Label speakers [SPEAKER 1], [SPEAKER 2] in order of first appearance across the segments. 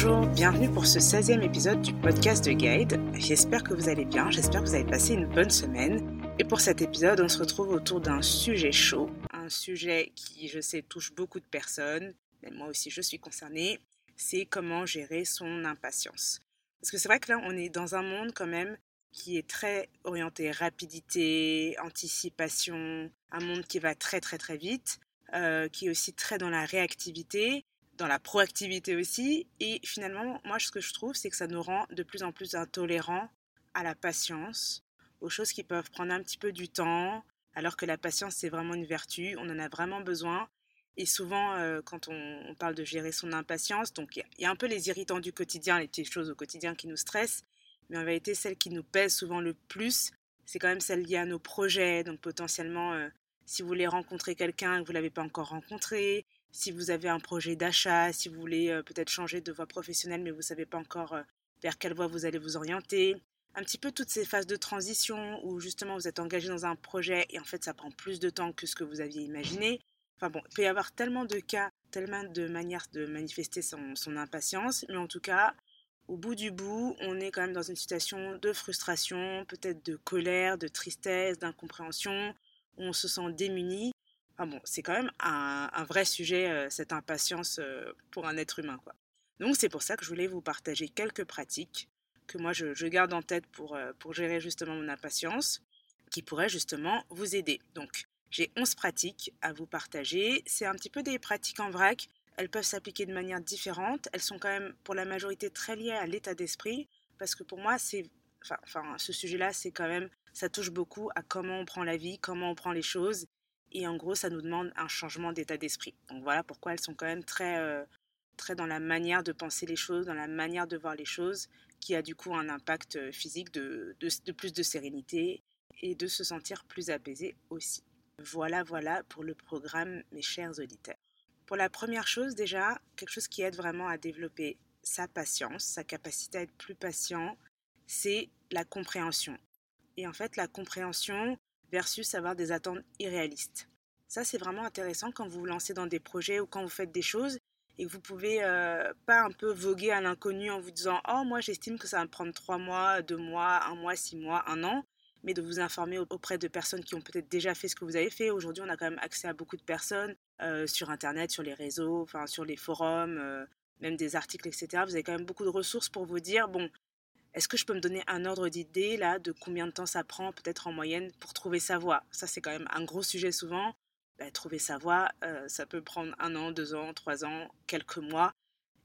[SPEAKER 1] Bonjour, bienvenue pour ce 16e épisode du podcast de Guide. J'espère que vous allez bien, j'espère que vous avez passé une bonne semaine. Et pour cet épisode, on se retrouve autour d'un sujet chaud, un sujet qui, je sais, touche beaucoup de personnes, et moi aussi je suis concernée, c'est comment gérer son impatience. Parce que c'est vrai que là, on est dans un monde quand même qui est très orienté rapidité, anticipation, un monde qui va très très très vite, euh, qui est aussi très dans la réactivité dans la proactivité aussi. Et finalement, moi, ce que je trouve, c'est que ça nous rend de plus en plus intolérants à la patience, aux choses qui peuvent prendre un petit peu du temps, alors que la patience, c'est vraiment une vertu, on en a vraiment besoin. Et souvent, euh, quand on, parle de gérer son impatience, donc il y, a un peu les irritants du quotidien, les petites choses au quotidien qui nous stressent, mais en vérité, celle qui nous pèse souvent le plus, c'est quand même celle liée à nos projets. Donc potentiellement, euh, si vous voulez rencontrer quelqu'un que vous ne l'avez pas encore rencontré, si vous avez un projet d'achat, si vous voulez euh, peut-être changer de voie professionnelle mais vous ne savez pas encore euh, vers quelle voie vous allez vous orienter. Un petit peu toutes ces phases de transition où justement vous êtes engagé dans un projet et en fait ça prend plus de temps que ce que vous aviez imaginé. Enfin bon, il peut y avoir tellement de cas, tellement de manières de manifester son, son impatience, mais en tout cas, au bout du bout, on est quand même dans une situation de frustration, peut-être de colère, de tristesse, d'incompréhension, on se sent démuni bon, c'est quand même un, vrai sujet, euh, cette impatience euh, pour un être humain. Quoi. Donc c'est pour ça que je voulais vous partager quelques pratiques que moi je, garde en tête pour, euh, pour gérer justement mon impatience, qui pourraient justement vous aider. Donc j'ai 11 pratiques à vous partager. C'est un petit peu des pratiques en vrac. Elles peuvent s'appliquer de manière différente. Elles sont quand même pour la majorité très liées à l'état d'esprit, parce que pour moi, c'est, enfin, ce sujet-là, c'est quand même, ça touche beaucoup à comment on prend la vie, comment on prend les choses, et en gros, ça nous demande un changement d'état d'esprit. Donc voilà pourquoi elles sont quand même très, euh, très dans la manière de penser les choses, dans la manière de voir les choses, qui a du coup un impact euh, physique de, de, plus de sérénité et de se sentir plus apaisé aussi. Voilà, voilà pour le programme, mes chers auditeurs. Pour la première chose, déjà, quelque chose qui aide vraiment à développer sa patience, sa capacité à être plus patient, c'est la compréhension. Et en fait, la compréhension, versus avoir des attentes irréalistes. Ça, c'est vraiment intéressant quand vous vous lancez dans des projets ou quand vous faites des choses et que vous pouvez euh, pas un peu voguer à l'inconnu en vous disant Oh, moi j'estime que ça va me prendre trois mois, deux mois, un mois, six mois, un an, mais de vous informer auprès de personnes qui ont peut-être déjà fait ce que vous avez fait. Aujourd'hui, on a quand même accès à beaucoup de personnes euh, sur Internet, sur les réseaux, enfin sur les forums, euh, même des articles, etc. Vous avez quand même beaucoup de ressources pour vous dire Bon, est-ce que je peux me donner un ordre d'idée là de combien de temps ça prend peut-être en moyenne pour trouver sa voie? Ça c'est quand même un gros sujet souvent. Bah, trouver sa voie, euh, ça peut prendre un an, deux ans, trois ans, quelques mois.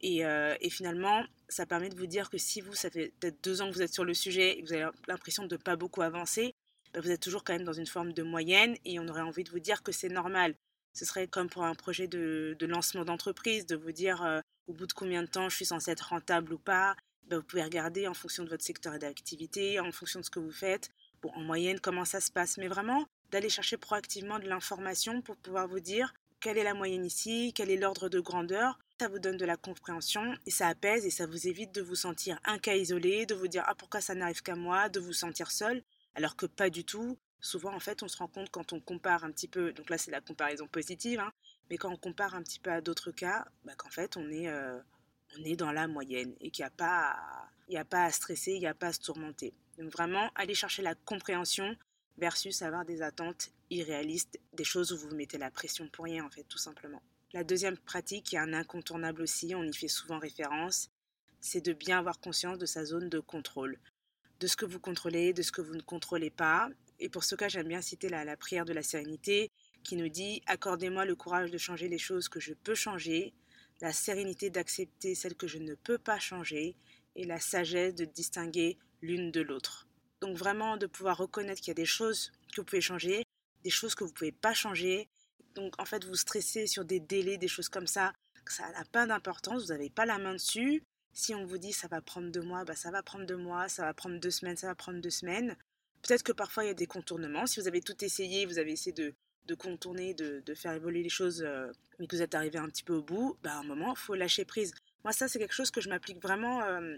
[SPEAKER 1] Et, euh, et, finalement, ça permet de vous dire que si vous, ça fait peut-être deux ans que vous êtes sur le sujet et que vous avez l'impression de ne pas beaucoup avancer, bah, vous êtes toujours quand même dans une forme de moyenne et on aurait envie de vous dire que c'est normal. Ce serait comme pour un projet de, de lancement d'entreprise, de vous dire euh, au bout de combien de temps je suis censé être rentable ou pas, bah, vous pouvez regarder en fonction de votre secteur d'activité, en fonction de ce que vous faites, bon, en moyenne, comment ça se passe? Mais vraiment, d'aller chercher proactivement de l'information pour pouvoir vous dire quelle est la moyenne ici, quel est l'ordre de grandeur. Ça vous donne de la compréhension et ça apaise et ça vous évite de vous sentir un cas isolé, de vous dire ah pourquoi ça n'arrive qu'à moi, de vous sentir seul, alors que pas du tout. Souvent en fait on se rend compte quand on compare un petit peu, donc là c'est la comparaison positive, hein, mais quand on compare un petit peu à d'autres cas, bah, qu'en fait on est, euh, on est dans la moyenne et qu'il n'y a, pas à, il a pas à stresser, il n'y a pas à se tourmenter. Donc vraiment, aller chercher la compréhension versus avoir des attentes irréalistes, des choses où vous vous mettez la pression pour rien en fait, tout simplement. La deuxième pratique, est un incontournable aussi, on y fait souvent référence, c'est de bien avoir conscience de sa zone de contrôle, de ce que vous contrôlez, de ce que vous ne contrôlez pas. Et pour ce cas, j'aime bien citer la prière de la sérénité qui nous dit Accordez-moi le courage de changer les choses que je peux changer la sérénité d'accepter celle que je ne peux pas changer et la sagesse de distinguer l'une de l'autre. Donc vraiment de pouvoir reconnaître qu'il y a des choses que vous pouvez changer, des choses que vous ne pouvez pas changer. Donc en fait vous stressez sur des délais, des choses comme ça, ça n'a pas d'importance, vous n'avez pas la main dessus. Si on vous dit ça va prendre deux mois, bah ça va prendre deux mois, ça va prendre deux semaines, ça va prendre deux semaines. Peut-être que parfois il y a des contournements. Si vous avez tout essayé, vous avez essayé de, de contourner, de, faire évoluer les choses, euh, mais que vous êtes arrivé un petit peu au bout, bah, à un moment, il faut lâcher prise. Moi, ça, c'est quelque chose que je m'applique vraiment euh,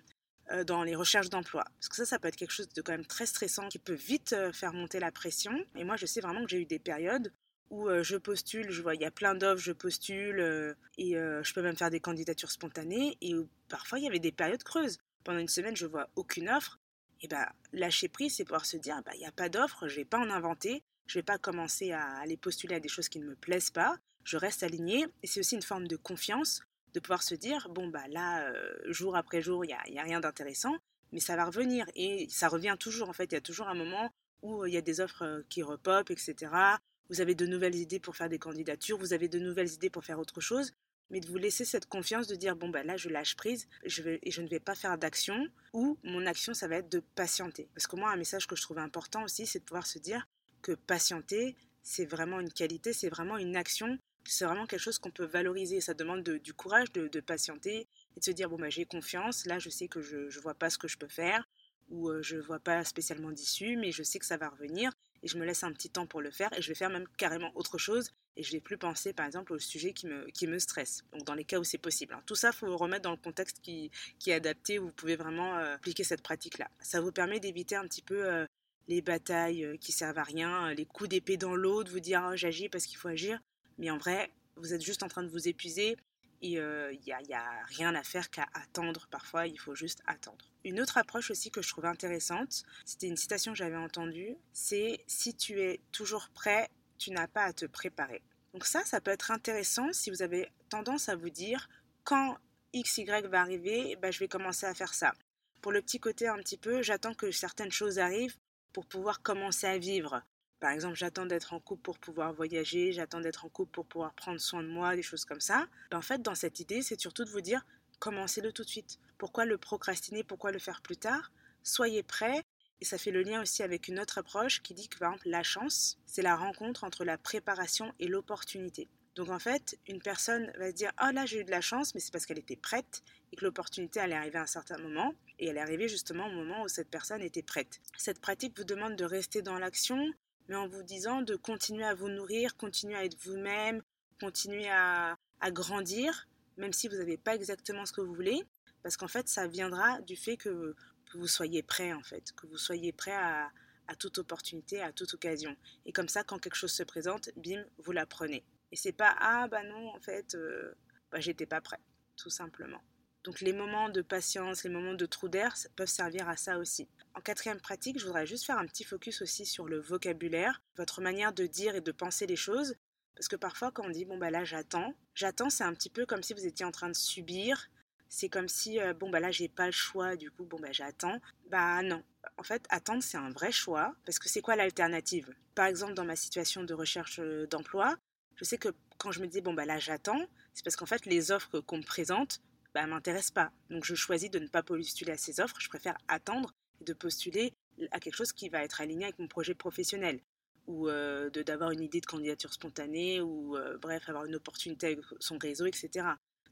[SPEAKER 1] euh, dans les recherches d'emploi. Parce que ça, ça peut être quelque chose de quand même très stressant qui peut vite faire monter la pression. Et moi, je sais vraiment que j'ai eu des périodes où je postule, je vois, il y a plein d'offres, je postule, et je peux même faire des candidatures spontanées, et parfois il y avait des périodes creuses. Pendant une semaine, je vois aucune offre, et ben lâcher prise, c'est pouvoir se dire, bah, il n'y a pas d'offre, je vais pas en inventer, je vais pas commencer à aller postuler à des choses qui ne me plaisent pas, je reste aligné, et c'est aussi une forme de confiance, de pouvoir se dire, bon, bah là, jour après jour, il n'y a, rien d'intéressant, mais ça va revenir, et ça revient toujours, en fait, il y a toujours un moment où il y a des offres qui repopent, etc vous avez de nouvelles idées pour faire des candidatures, vous avez de nouvelles idées pour faire autre chose, mais de vous laisser cette confiance de dire bon ben là je lâche prise et je ne vais pas faire d'action ou mon action ça va être de patienter. Parce que moi un message que je trouve important aussi c'est de pouvoir se dire que patienter c'est vraiment une qualité, c'est vraiment une action, c'est vraiment quelque chose qu'on peut valoriser. Ça demande du courage de, patienter et de se dire bon ben j'ai confiance, là je sais que je ne vois pas ce que je peux faire ou euh, je ne vois pas spécialement d'issue mais je sais que ça va revenir et je me laisse un petit temps pour le faire et je vais faire même carrément autre chose et je vais plus penser par exemple au sujet qui me, qui me stresse. Donc dans les cas où c'est possible. Hein. Tout ça, il faut remettre dans le contexte qui, qui est adapté où vous pouvez vraiment euh, appliquer cette pratique-là. Ça vous permet d'éviter un petit peu euh, les batailles euh, qui servent à rien, les coups d'épée dans l'eau, de vous dire oh, j'agis parce qu'il faut agir. Mais en vrai, vous êtes juste en train de vous épuiser et il n'y a, y a rien à faire qu'à attendre. Parfois, il faut juste attendre. Une autre approche aussi que je trouve intéressante, c'était une citation que j'avais entendue, c'est si tu es toujours prêt, tu n'as pas à te préparer. Donc ça, ça peut être intéressant si vous avez tendance à vous dire quand XY va arriver, bah, je vais commencer à faire ça. Pour le petit côté un petit peu, j'attends que certaines choses arrivent pour pouvoir commencer à vivre. Par exemple, j'attends d'être en couple pour pouvoir voyager, j'attends d'être en couple pour pouvoir prendre soin de moi, des choses comme ça. Ben, en fait, dans cette idée, c'est surtout de vous dire commencez-le tout de suite. Pourquoi le procrastiner? Pourquoi le faire plus tard? Soyez prêts. Et ça fait le lien aussi avec une autre approche qui dit que par exemple la chance, c'est la rencontre entre la préparation et l'opportunité. Donc en fait, une personne va se dire Oh là, j'ai eu de la chance, mais c'est parce qu'elle était prête et que l'opportunité allait arriver à un certain moment. Et elle est arrivée justement au moment où cette personne était prête. Cette pratique vous demande de rester dans l'action, mais en vous disant de continuer à vous nourrir, continuer à être vous-même, continuer à, à grandir, même si vous n'avez pas exactement ce que vous voulez, parce qu'en fait, ça viendra du fait que, vous soyez prêt, en fait, que vous soyez prêt à, toute opportunité, à toute occasion. Et comme ça, quand quelque chose se présente, bim, vous la prenez. Et c'est pas ah bah non, en fait, euh, bah, j'étais pas prêt, tout simplement. Donc les moments de patience, les moments de trou d'air peuvent servir à ça aussi. En quatrième pratique, je voudrais juste faire un petit focus aussi sur le vocabulaire, votre manière de dire et de penser les choses. Parce que parfois, quand on dit bon, bah là, j'attends, j'attends, c'est un petit peu comme si vous étiez en train de subir. C'est comme si, euh, bon, bah là, j'ai pas le choix, du coup, bon, bah j'attends. Bah non. En fait, attendre, c'est un vrai choix. Parce que c'est quoi l'alternative? Par exemple, dans ma situation de recherche euh, d'emploi, je sais que quand je me dis, bon, bah là, j'attends, c'est parce qu'en fait, les offres qu'on me présente, bah, m'intéressent pas. Donc, je choisis de ne pas postuler à ces offres. Je préfère attendre et de postuler à quelque chose qui va être aligné avec mon projet professionnel ou euh, d'avoir une idée de candidature spontanée, ou euh, bref, avoir une opportunité avec son réseau, etc.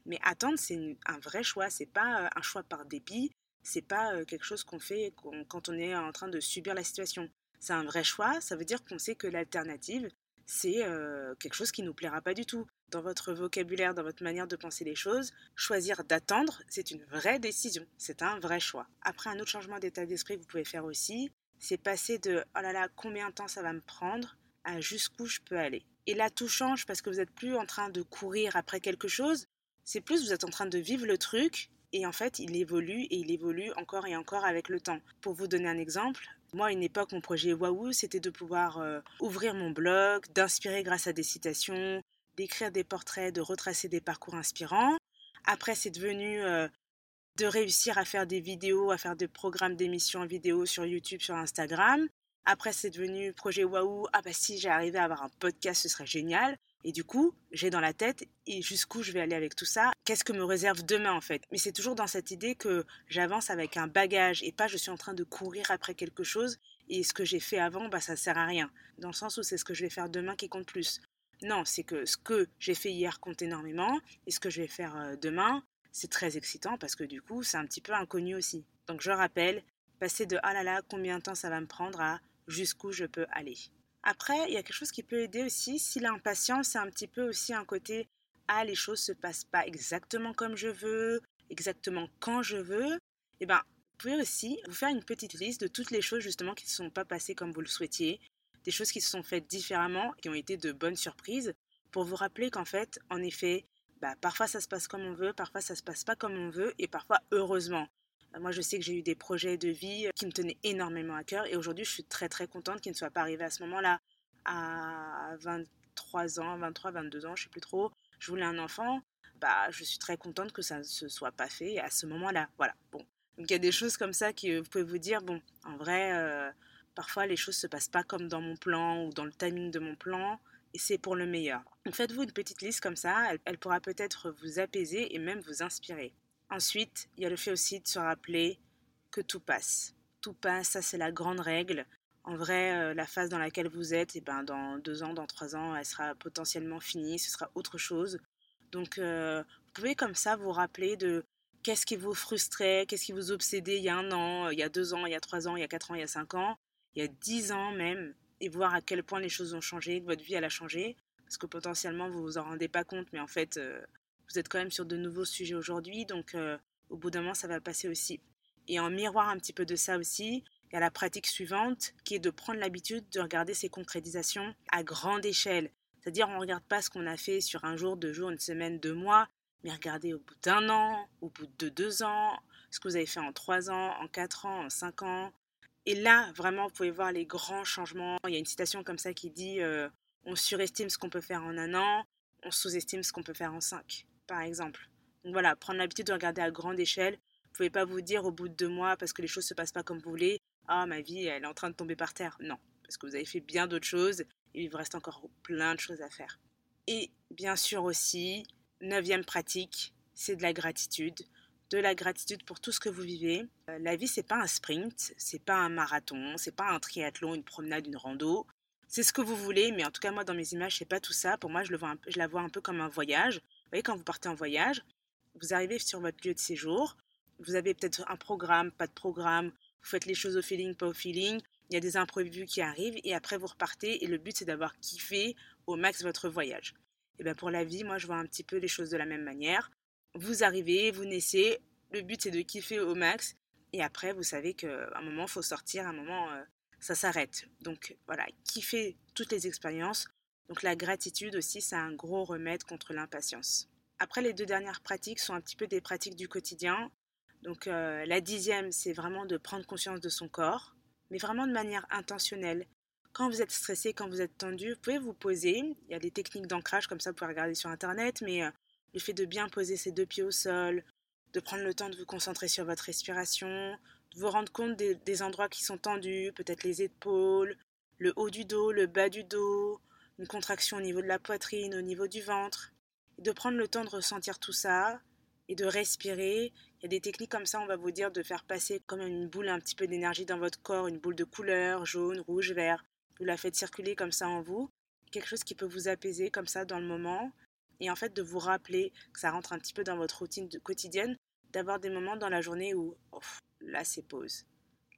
[SPEAKER 1] Mais attendre, c'est un vrai choix, c'est pas euh, un choix par dépit, c'est pas quelque chose qu'on fait quand on est en train de subir la situation. C'est un vrai choix, ça veut dire qu'on sait que l'alternative, c'est quelque chose qui nous plaira pas du tout. Dans votre vocabulaire, dans votre manière de penser les choses, choisir d'attendre, c'est une vraie décision, c'est un vrai choix. Après, un autre changement d'état d'esprit que vous pouvez faire aussi, c'est passer de oh là là, combien de temps ça va me prendre? à jusqu'où je peux aller? Et là, tout change parce que vous n'êtes plus en train de courir après quelque chose, c'est plus vous êtes en train de vivre le truc et en fait, il évolue et il évolue encore et encore avec le temps. Pour vous donner un exemple, moi, à une époque, mon projet Waouh, c'était de pouvoir euh, ouvrir mon blog, d'inspirer grâce à des citations, d'écrire des portraits, de retracer des parcours inspirants. Après, c'est devenu euh, de réussir à faire des vidéos, à faire des programmes d'émissions en vidéo sur YouTube, sur Instagram. Après, c'est devenu projet waouh. Ah bah si j'arrivais à avoir un podcast, ce serait génial. Et du coup, j'ai dans la tête et jusqu'où je vais aller avec tout ça? Qu'est-ce que me réserve demain en fait? Mais c'est toujours dans cette idée que j'avance avec un bagage et pas je suis en train de courir après quelque chose et ce que j'ai fait avant, bah ça sert à rien. Dans le sens où c'est ce que je vais faire demain qui compte plus. Non, c'est que ce que j'ai fait hier compte énormément et ce que je vais faire euh, demain, c'est très excitant parce que du coup, c'est un petit peu inconnu aussi. Donc je rappelle, passer de ah là là, combien de temps ça va me prendre à jusqu'où je peux aller. Après, il y a quelque chose qui peut aider aussi. Si l'impatience, c'est un petit peu aussi un côté ah, les choses se passent pas exactement comme je veux, exactement quand je veux, eh ben, vous pouvez aussi vous faire une petite liste de toutes les choses justement qui ne sont pas passées comme vous le souhaitiez, des choses qui se sont faites différemment, qui ont été de bonnes surprises, pour vous rappeler qu'en fait, en effet, bah, parfois ça se passe comme on veut, parfois ça se passe pas comme on veut, et parfois heureusement. Moi, je sais que j'ai eu des projets de vie qui me tenaient énormément à cœur, et aujourd'hui, je suis très très contente qu'ils ne soient pas arrivés à ce moment-là, à 23 ans, 23, 22 ans, je sais plus trop. Je voulais un enfant, bah, je suis très contente que ça ne se soit pas fait à ce moment-là. Voilà, bon. Donc il y a des choses comme ça que vous pouvez vous dire, bon, en vrai, euh, parfois les choses se passent pas comme dans mon plan ou dans le timing de mon plan, et c'est pour le meilleur. Donc faites-vous une petite liste comme ça, elle, pourra peut-être vous apaiser et même vous inspirer. Ensuite, il y a le fait aussi de se rappeler que tout passe. Tout passe, ça c'est la grande règle. En vrai, euh, la phase dans laquelle vous êtes, eh ben, dans deux ans, dans trois ans, elle sera potentiellement finie, ce sera autre chose. Donc, euh, vous pouvez comme ça vous rappeler de qu'est-ce qui vous frustrait, qu'est-ce qui vous obsédait il y a un an, il y a deux ans, il y a trois ans, il y a quatre ans, il y a cinq ans, il y a dix ans même, et voir à quel point les choses ont changé, que votre vie elle a changé, parce que potentiellement vous vous en rendez pas compte, mais en fait euh, vous êtes quand même sur de nouveaux sujets aujourd'hui, donc euh, au bout d'un moment ça va passer aussi. Et en miroir un petit peu de ça aussi, il y a la pratique suivante qui est de prendre l'habitude de regarder ces concrétisations à grande échelle. C'est-à-dire on ne regarde pas ce qu'on a fait sur un jour, deux jours, une semaine, deux mois, mais regardez au bout d'un an, au bout de deux ans, ce que vous avez fait en trois ans, en quatre ans, en cinq ans. Et là, vraiment, vous pouvez voir les grands changements. Il y a une citation comme ça qui dit euh, On surestime ce qu'on peut faire en un an, on sous-estime ce qu'on peut faire en cinq, par exemple. Donc voilà, prendre l'habitude de regarder à grande échelle. Vous ne pouvez pas vous dire au bout de deux mois, parce que les choses se passent pas comme vous voulez, Ah, ma vie, elle est en train de tomber par terre. Non, parce que vous avez fait bien d'autres choses et il vous reste encore plein de choses à faire. Et bien sûr aussi, Neuvième pratique, c'est de la gratitude. De la gratitude pour tout ce que vous vivez. Euh, la vie, c'est pas un sprint, c'est pas un marathon, c'est pas un triathlon, une promenade, une rando. C'est ce que vous voulez, mais en tout cas, moi, dans mes images, c'est pas tout ça. Pour moi, je, le je la vois un peu comme un voyage. Voyez, quand vous partez en voyage, vous arrivez sur votre lieu de séjour, vous avez peut-être un programme, pas de programme, vous faites les choses au feeling, pas au feeling, il y a des imprévus qui arrivent, et après vous repartez, et le but c'est d'avoir kiffé au max votre voyage. Et bien pour la vie, moi je vois un petit peu les choses de la même manière. Vous arrivez, vous naissez, le but c'est de kiffer au max et après vous savez qu'à un moment il faut sortir, à un moment euh, ça s'arrête. Donc voilà, kiffer toutes les expériences. Donc la gratitude aussi c'est un gros remède contre l'impatience. Après les deux dernières pratiques sont un petit peu des pratiques du quotidien. Donc euh, la dixième c'est vraiment de prendre conscience de son corps, mais vraiment de manière intentionnelle. Quand vous êtes stressé, quand vous êtes tendu, vous pouvez vous poser. Il y a des techniques d'ancrage comme ça, vous pouvez regarder sur Internet, mais euh, le fait de bien poser ses deux pieds au sol, de prendre le temps de vous concentrer sur votre respiration, de vous rendre compte des, endroits qui sont tendus, peut-être les épaules, le haut du dos, le bas du dos, une contraction au niveau de la poitrine, au niveau du ventre, de prendre le temps de ressentir tout ça et de respirer. Il y a des techniques comme ça, on va vous dire de faire passer comme une boule un petit peu d'énergie dans votre corps, une boule de couleur, jaune, rouge, vert, vous la faites circuler comme ça en vous, quelque chose qui peut vous apaiser comme ça dans le moment, et en fait de vous rappeler que ça rentre un petit peu dans votre routine quotidienne, d'avoir des moments dans la journée où là c'est pause,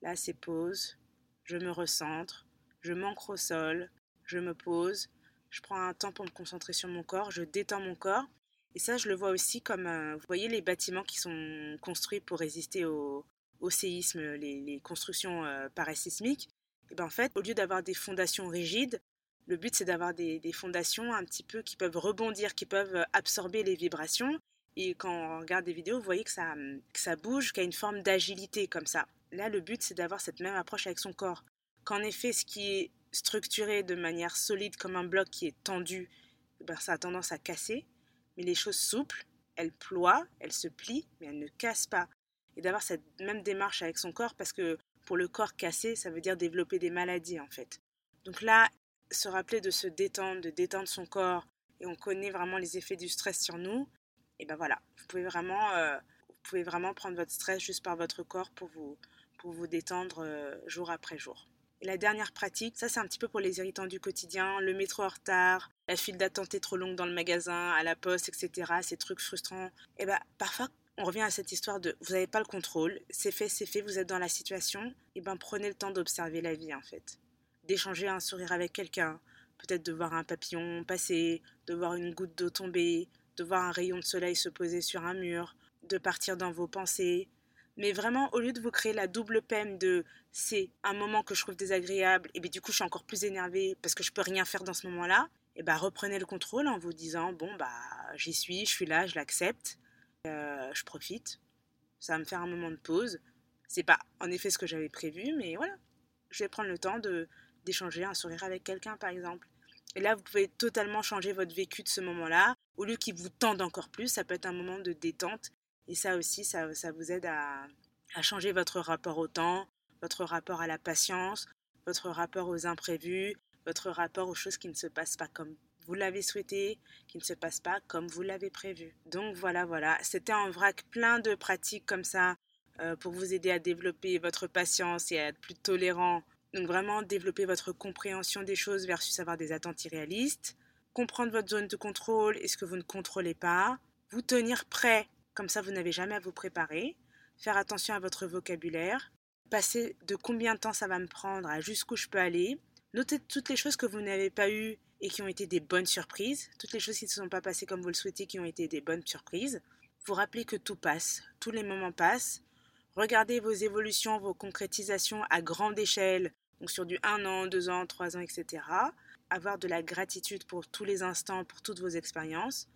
[SPEAKER 1] là c'est pause, je me recentre, je m'ancre au sol, je me pose, je prends un temps pour me concentrer sur mon corps, je détends mon corps, et ça je le vois aussi comme, euh, vous voyez les bâtiments qui sont construits pour résister au, séisme, les, constructions euh, parasismiques, et ben en fait, au lieu d'avoir des fondations rigides, le but c'est d'avoir des, fondations un petit peu qui peuvent rebondir, qui peuvent absorber les vibrations. Et quand on regarde des vidéos, vous voyez que ça, que ça bouge, qu'il y a une forme d'agilité comme ça. Là, le but c'est d'avoir cette même approche avec son corps. Qu'en effet, ce qui est structuré de manière solide comme un bloc qui est tendu, ben ça a tendance à casser. Mais les choses souples, elles ploient, elles se plient, mais elles ne cassent pas. Et d'avoir cette même démarche avec son corps parce que pour le corps cassé, ça veut dire développer des maladies en fait. Donc là, se rappeler de se détendre, de détendre son corps, et on connaît vraiment les effets du stress sur nous, et ben voilà, vous pouvez vraiment, euh, vous pouvez vraiment prendre votre stress juste par votre corps pour vous, pour vous détendre euh, jour après jour. Et la dernière pratique, ça c'est un petit peu pour les irritants du quotidien, le métro en retard, la file d'attente est trop longue dans le magasin, à la poste, etc. Ces trucs frustrants. Et ben parfois on revient à cette histoire de vous n'avez pas le contrôle, c'est fait, c'est fait, vous êtes dans la situation, et ben prenez le temps d'observer la vie en fait. D'échanger un sourire avec quelqu'un, peut-être de voir un papillon passer, de voir une goutte d'eau tomber, de voir un rayon de soleil se poser sur un mur, de partir dans vos pensées, Mais vraiment, au lieu de vous créer la double peine de c'est un moment que je trouve désagréable, et bien du coup je suis encore plus énervée parce que je peux rien faire dans ce moment-là, et ben reprenez le contrôle en vous disant bon bah j'y suis, je suis là, je l'accepte, euh, je profite, ça va me faire un moment de pause. C'est pas en effet ce que j'avais prévu, mais voilà, je vais prendre le temps de d'échanger un sourire avec quelqu'un par exemple. Et là, vous pouvez totalement changer votre vécu de ce moment-là. Au lieu qu'il vous tende encore plus, ça peut être un moment de détente. Et ça aussi, ça, ça vous aide à, à changer votre rapport au temps, votre rapport à la patience, votre rapport aux imprévus, votre rapport aux choses qui ne se passent pas comme vous l'avez souhaité, qui ne se passent pas comme vous l'avez prévu. Donc voilà, voilà, c'était en vrac plein de pratiques comme ça euh, pour vous aider à développer votre patience et à être plus tolérant. Donc vraiment développer votre compréhension des choses versus avoir des attentes irréalistes, comprendre votre zone de contrôle et ce que vous ne contrôlez pas, vous tenir prêt, comme ça vous n'avez jamais à vous préparer, faire attention à votre vocabulaire, passer de combien de temps ça va me prendre à jusqu'où je peux aller, noter toutes les choses que vous n'avez pas eues et qui ont été des bonnes surprises, toutes les choses qui ne se sont pas passées comme vous le souhaitez qui ont été des bonnes surprises, vous rappelez que tout passe, tous les moments passent, regardez vos évolutions, vos concrétisations à grande échelle donc sur du 1 an, 2 ans, 3 ans, etc. Avoir de la gratitude pour tous les instants, pour toutes vos expériences.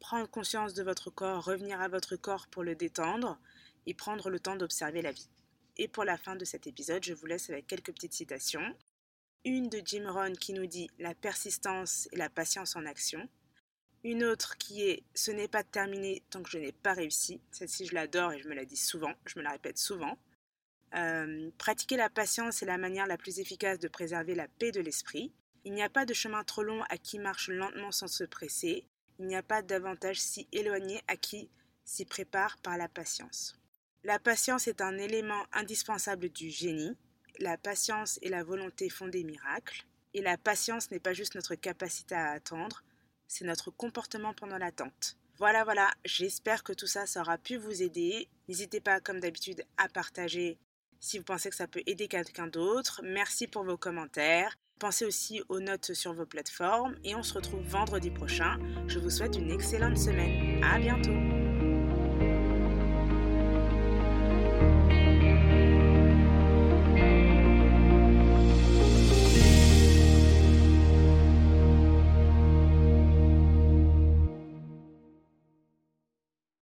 [SPEAKER 1] Prendre conscience de votre corps, revenir à votre corps pour le détendre et prendre le temps d'observer la vie. Et pour la fin de cet épisode, je vous laisse avec quelques petites citations. Une de Jim Rohn qui nous dit La persistance et la patience en action. Une autre qui est Ce n'est pas terminé tant que je n'ai pas réussi. Celle-ci, je l'adore et je me la dis souvent, je me la répète souvent. Euh, pratiquer la patience est la manière la plus efficace de préserver la paix de l'esprit. Il n'y a pas de chemin trop long à qui marche lentement sans se presser. Il n'y a pas d'avantage si éloigné à qui s'y prépare par la patience. La patience est un élément indispensable du génie. La patience et la volonté font des miracles. Et la patience n'est pas juste notre capacité à attendre, c'est notre comportement pendant l'attente. Voilà, voilà, j'espère que tout ça, ça aura pu vous aider. N'hésitez pas, comme d'habitude, à partager si vous pensez que ça peut aider quelqu'un d'autre. Merci pour vos commentaires. Pensez aussi aux notes sur vos plateformes et on se retrouve vendredi prochain. Je vous souhaite une excellente semaine. À bientôt.